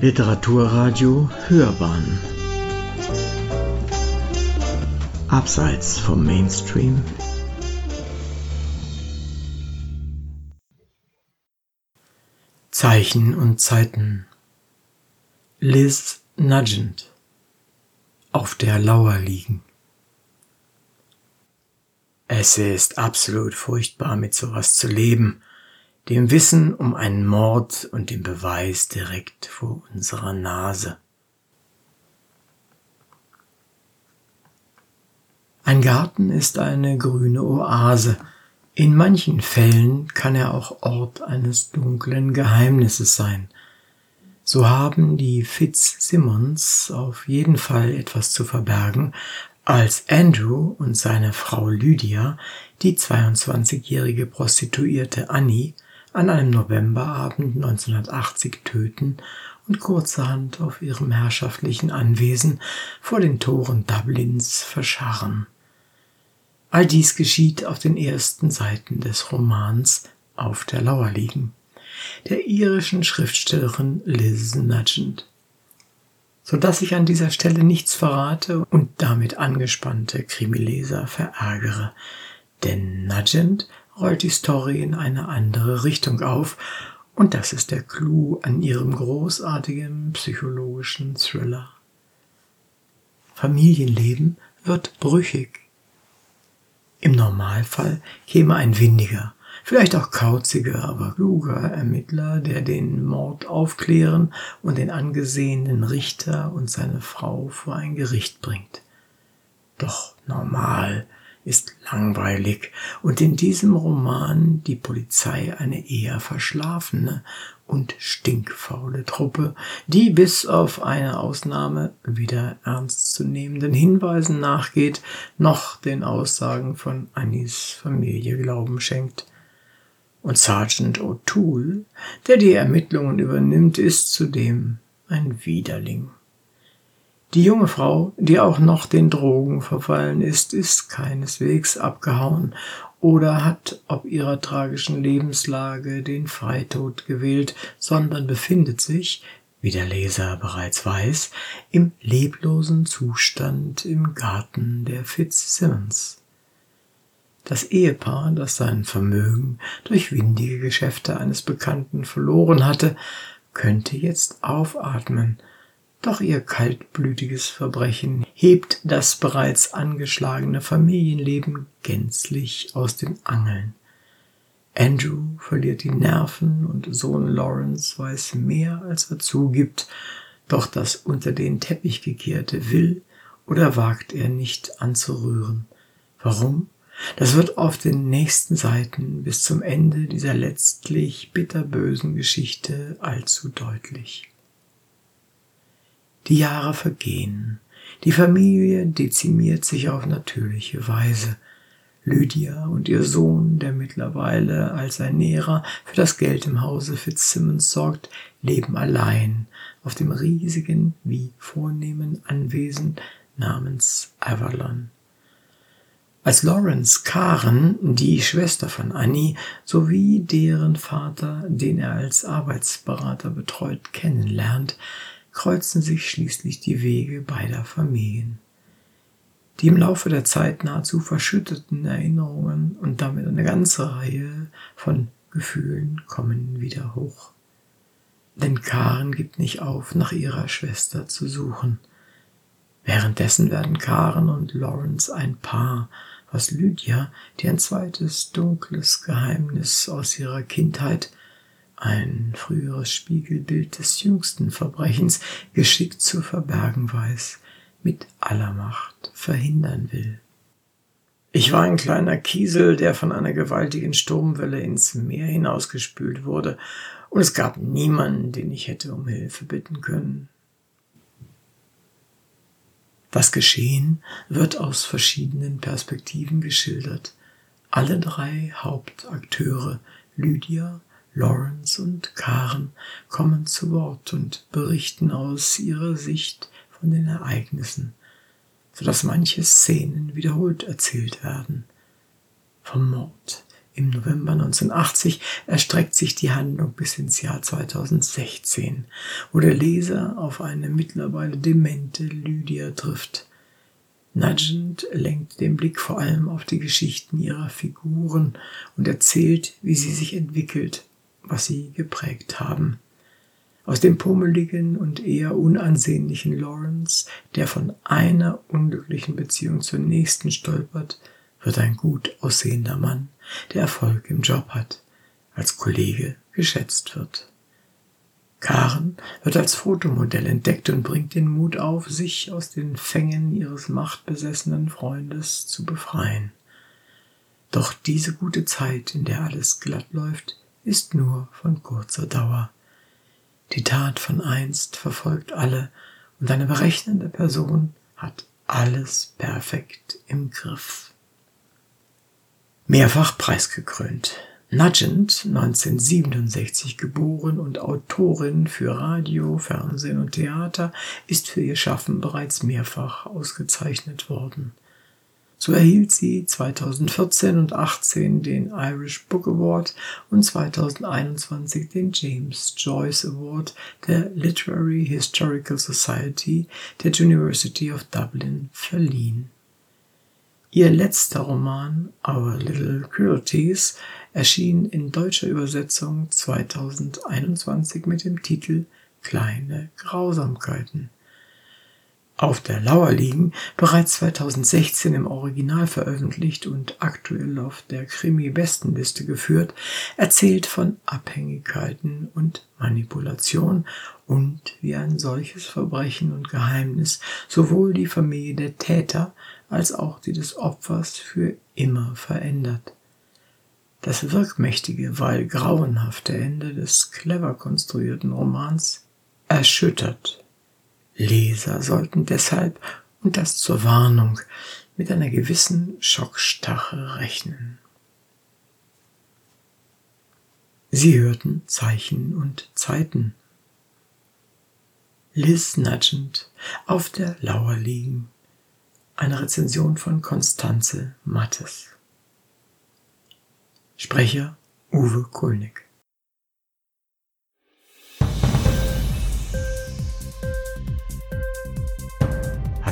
Literaturradio Hörbahn. Abseits vom Mainstream. Zeichen und Zeiten. Liz Nugent. Auf der Lauer liegen. Es ist absolut furchtbar, mit sowas zu leben dem Wissen um einen Mord und dem Beweis direkt vor unserer Nase. Ein Garten ist eine grüne Oase. In manchen Fällen kann er auch Ort eines dunklen Geheimnisses sein. So haben die Fitzsimmons auf jeden Fall etwas zu verbergen, als Andrew und seine Frau Lydia die 22-jährige Prostituierte Annie an einem Novemberabend 1980 töten und kurzerhand auf ihrem herrschaftlichen Anwesen vor den Toren Dublins verscharren. All dies geschieht auf den ersten Seiten des Romans Auf der Lauer liegen, der irischen Schriftstellerin Liz Nugent. So dass ich an dieser Stelle nichts verrate und damit angespannte Krimileser verärgere, denn Nugent rollt die Story in eine andere Richtung auf, und das ist der Clou an ihrem großartigen psychologischen Thriller. Familienleben wird brüchig. Im Normalfall käme ein windiger, vielleicht auch kauziger, aber kluger Ermittler, der den Mord aufklären und den angesehenen Richter und seine Frau vor ein Gericht bringt. Doch normal ist langweilig und in diesem Roman die Polizei eine eher verschlafene und stinkfaule Truppe, die bis auf eine Ausnahme wieder ernstzunehmenden Hinweisen nachgeht, noch den Aussagen von Annis Familie Glauben schenkt. Und Sergeant O'Toole, der die Ermittlungen übernimmt, ist zudem ein Widerling. Die junge Frau, die auch noch den Drogen verfallen ist, ist keineswegs abgehauen oder hat ob ihrer tragischen Lebenslage den Freitod gewählt, sondern befindet sich, wie der Leser bereits weiß, im leblosen Zustand im Garten der Fitzsimmons. Das Ehepaar, das sein Vermögen durch windige Geschäfte eines Bekannten verloren hatte, könnte jetzt aufatmen doch ihr kaltblütiges Verbrechen hebt das bereits angeschlagene Familienleben gänzlich aus den Angeln. Andrew verliert die Nerven und Sohn Lawrence weiß mehr, als er zugibt, doch das unter den Teppich gekehrte will oder wagt er nicht anzurühren. Warum? Das wird auf den nächsten Seiten bis zum Ende dieser letztlich bitterbösen Geschichte allzu deutlich. Die Jahre vergehen. Die Familie dezimiert sich auf natürliche Weise. Lydia und ihr Sohn, der mittlerweile als Ernährer für das Geld im Hause Fitzsimmons sorgt, leben allein auf dem riesigen wie vornehmen Anwesen namens Avalon. Als Lawrence Karen, die Schwester von Annie, sowie deren Vater, den er als Arbeitsberater betreut, kennenlernt, kreuzen sich schließlich die Wege beider Familien. Die im Laufe der Zeit nahezu verschütteten Erinnerungen und damit eine ganze Reihe von Gefühlen kommen wieder hoch. Denn Karen gibt nicht auf, nach ihrer Schwester zu suchen. Währenddessen werden Karen und Lawrence ein Paar, was Lydia, die ein zweites dunkles Geheimnis aus ihrer Kindheit ein früheres Spiegelbild des jüngsten Verbrechens, geschickt zu verbergen weiß, mit aller Macht verhindern will. Ich war ein kleiner Kiesel, der von einer gewaltigen Sturmwelle ins Meer hinausgespült wurde, und es gab niemanden, den ich hätte um Hilfe bitten können. Das Geschehen wird aus verschiedenen Perspektiven geschildert. Alle drei Hauptakteure, Lydia, Lawrence und Karen kommen zu Wort und berichten aus ihrer Sicht von den Ereignissen, so dass manche Szenen wiederholt erzählt werden. Vom Mord Im November 1980 erstreckt sich die Handlung bis ins Jahr 2016, wo der Leser auf eine mittlerweile demente Lydia trifft. Nugent lenkt den Blick vor allem auf die Geschichten ihrer Figuren und erzählt, wie sie sich entwickelt, was sie geprägt haben. Aus dem pummeligen und eher unansehnlichen Lawrence, der von einer unglücklichen Beziehung zur nächsten stolpert, wird ein gut aussehender Mann, der Erfolg im Job hat, als Kollege geschätzt wird. Karen wird als Fotomodell entdeckt und bringt den Mut auf, sich aus den Fängen ihres machtbesessenen Freundes zu befreien. Doch diese gute Zeit, in der alles glatt läuft, ist nur von kurzer Dauer. Die Tat von einst verfolgt alle und eine berechnende Person hat alles perfekt im Griff. Mehrfach preisgekrönt. Nugent, 1967 geboren und Autorin für Radio, Fernsehen und Theater, ist für ihr Schaffen bereits mehrfach ausgezeichnet worden. So erhielt sie 2014 und 18 den Irish Book Award und 2021 den James Joyce Award der Literary Historical Society der University of Dublin verliehen. Ihr letzter Roman Our Little Cruelties erschien in deutscher Übersetzung 2021 mit dem Titel Kleine Grausamkeiten. Auf der Lauer liegen, bereits 2016 im Original veröffentlicht und aktuell auf der Krimi-Bestenliste geführt, erzählt von Abhängigkeiten und Manipulation und wie ein solches Verbrechen und Geheimnis sowohl die Familie der Täter als auch die des Opfers für immer verändert. Das wirkmächtige, weil grauenhafte Ende des clever konstruierten Romans erschüttert. Leser sollten deshalb, und das zur Warnung, mit einer gewissen Schockstache rechnen. Sie hörten Zeichen und Zeiten. Liz Nugent auf der Lauer liegen. Eine Rezension von Konstanze Mattes. Sprecher Uwe Kulnig.